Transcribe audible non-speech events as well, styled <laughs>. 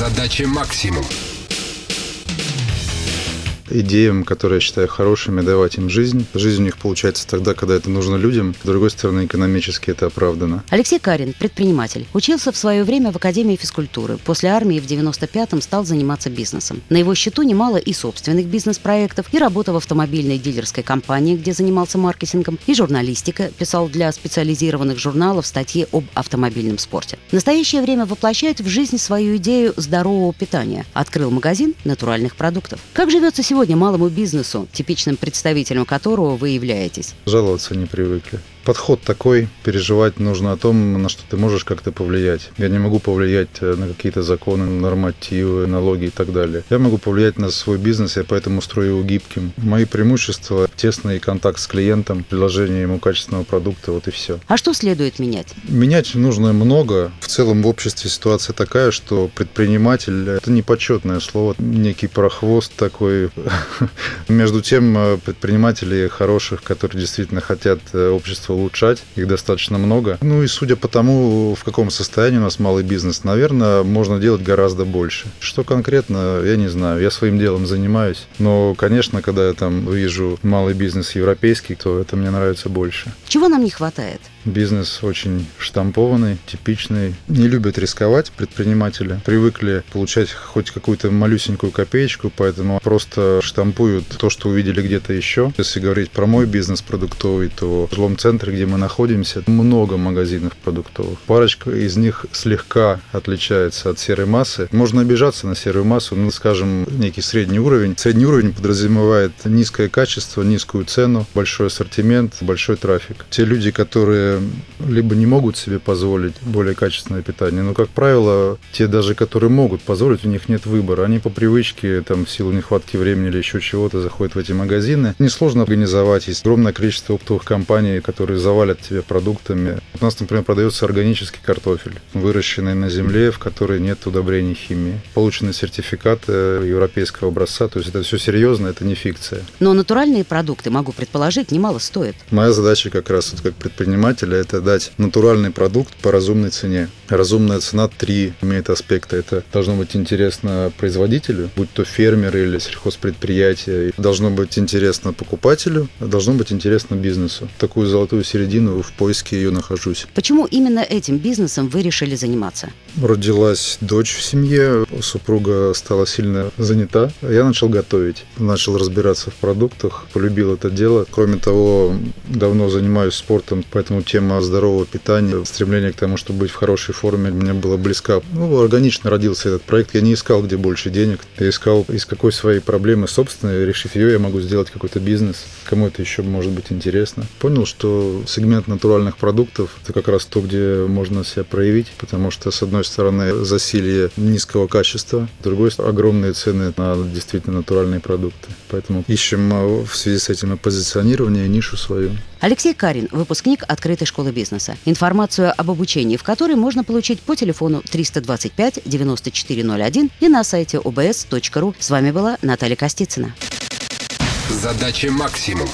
Задача максимум идеям, которые я считаю хорошими, давать им жизнь. Жизнь у них получается тогда, когда это нужно людям. С другой стороны, экономически это оправдано. Алексей Карин, предприниматель, учился в свое время в Академии физкультуры. После армии в 95-м стал заниматься бизнесом. На его счету немало и собственных бизнес-проектов, и работа в автомобильной дилерской компании, где занимался маркетингом, и журналистика, писал для специализированных журналов статьи об автомобильном спорте. В настоящее время воплощает в жизнь свою идею здорового питания. Открыл магазин натуральных продуктов. Как живется сегодня сегодня малому бизнесу, типичным представителем которого вы являетесь? Жаловаться не привыкли подход такой, переживать нужно о том, на что ты можешь как-то повлиять. Я не могу повлиять э, на какие-то законы, нормативы, налоги и так далее. Я могу повлиять на свой бизнес, я поэтому строю его гибким. Мои преимущества – тесный контакт с клиентом, предложение ему качественного продукта, вот и все. А что следует менять? Менять нужно много. В целом в обществе ситуация такая, что предприниматель – это не почетное слово, некий прохвост такой. <laughs> Между тем, э, предпринимателей хороших, которые действительно хотят э, общество общества улучшать, их достаточно много. Ну и судя по тому, в каком состоянии у нас малый бизнес, наверное, можно делать гораздо больше. Что конкретно, я не знаю. Я своим делом занимаюсь. Но, конечно, когда я там вижу малый бизнес европейский, то это мне нравится больше. Чего нам не хватает? Бизнес очень штампованный, типичный. Не любят рисковать предприниматели. Привыкли получать хоть какую-то малюсенькую копеечку, поэтому просто штампуют то, что увидели где-то еще. Если говорить про мой бизнес продуктовый, то в жилом центре, где мы находимся, много магазинов продуктовых. Парочка из них слегка отличается от серой массы. Можно обижаться на серую массу, ну, скажем, некий средний уровень. Средний уровень подразумевает низкое качество, низкую цену, большой ассортимент, большой трафик. Те люди, которые либо не могут себе позволить более качественное питание, но, как правило, те даже, которые могут позволить, у них нет выбора. Они по привычке, там, в силу нехватки времени или еще чего-то, заходят в эти магазины. Несложно организовать. Есть огромное количество оптовых компаний, которые завалят тебя продуктами. У нас, например, продается органический картофель, выращенный на земле, в которой нет удобрений химии. Получены сертификаты европейского образца, то есть это все серьезно, это не фикция. Но натуральные продукты, могу предположить, немало стоят. Моя задача как раз вот как предприниматель покупателя – это дать натуральный продукт по разумной цене. Разумная цена три имеет аспекты. Это должно быть интересно производителю, будь то фермер или сельхозпредприятие. Должно быть интересно покупателю, должно быть интересно бизнесу. Такую золотую середину в поиске ее нахожусь. Почему именно этим бизнесом вы решили заниматься? Родилась дочь в семье, супруга стала сильно занята. Я начал готовить, начал разбираться в продуктах, полюбил это дело. Кроме того, давно занимаюсь спортом, поэтому тема здорового питания, стремление к тому, чтобы быть в хорошей форме, мне было близко. Ну, органично родился этот проект. Я не искал, где больше денег. Я искал, из какой своей проблемы собственной, решив ее, я могу сделать какой-то бизнес. Кому это еще может быть интересно. Понял, что сегмент натуральных продуктов – это как раз то, где можно себя проявить, потому что, с одной стороны, засилье низкого качества, с другой стороны, огромные цены на действительно натуральные продукты. Поэтому ищем а, в связи с этим позиционирование, нишу свою. Алексей Карин, выпускник открытой школы бизнеса. Информацию об обучении, в которой можно получить по телефону 325 9401 и на сайте obs.ru. С вами была Наталья Костицына. Задача максимум.